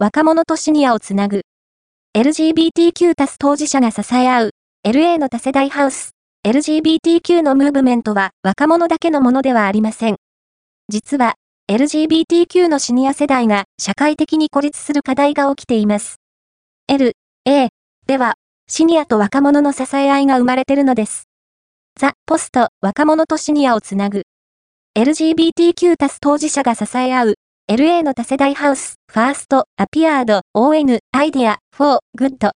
若者とシニアをつなぐ。LGBTQ 多ス当事者が支え合う。LA の多世代ハウス。LGBTQ のムーブメントは若者だけのものではありません。実は、LGBTQ のシニア世代が社会的に孤立する課題が起きています。L、A では、シニアと若者の支え合いが生まれてるのです。ザ・ポスト、若者とシニアをつなぐ。LGBTQ 多ス当事者が支え合う。LA の多世代ハウス、ファースト、アピアード、ON、アイディア、フォー、グッド。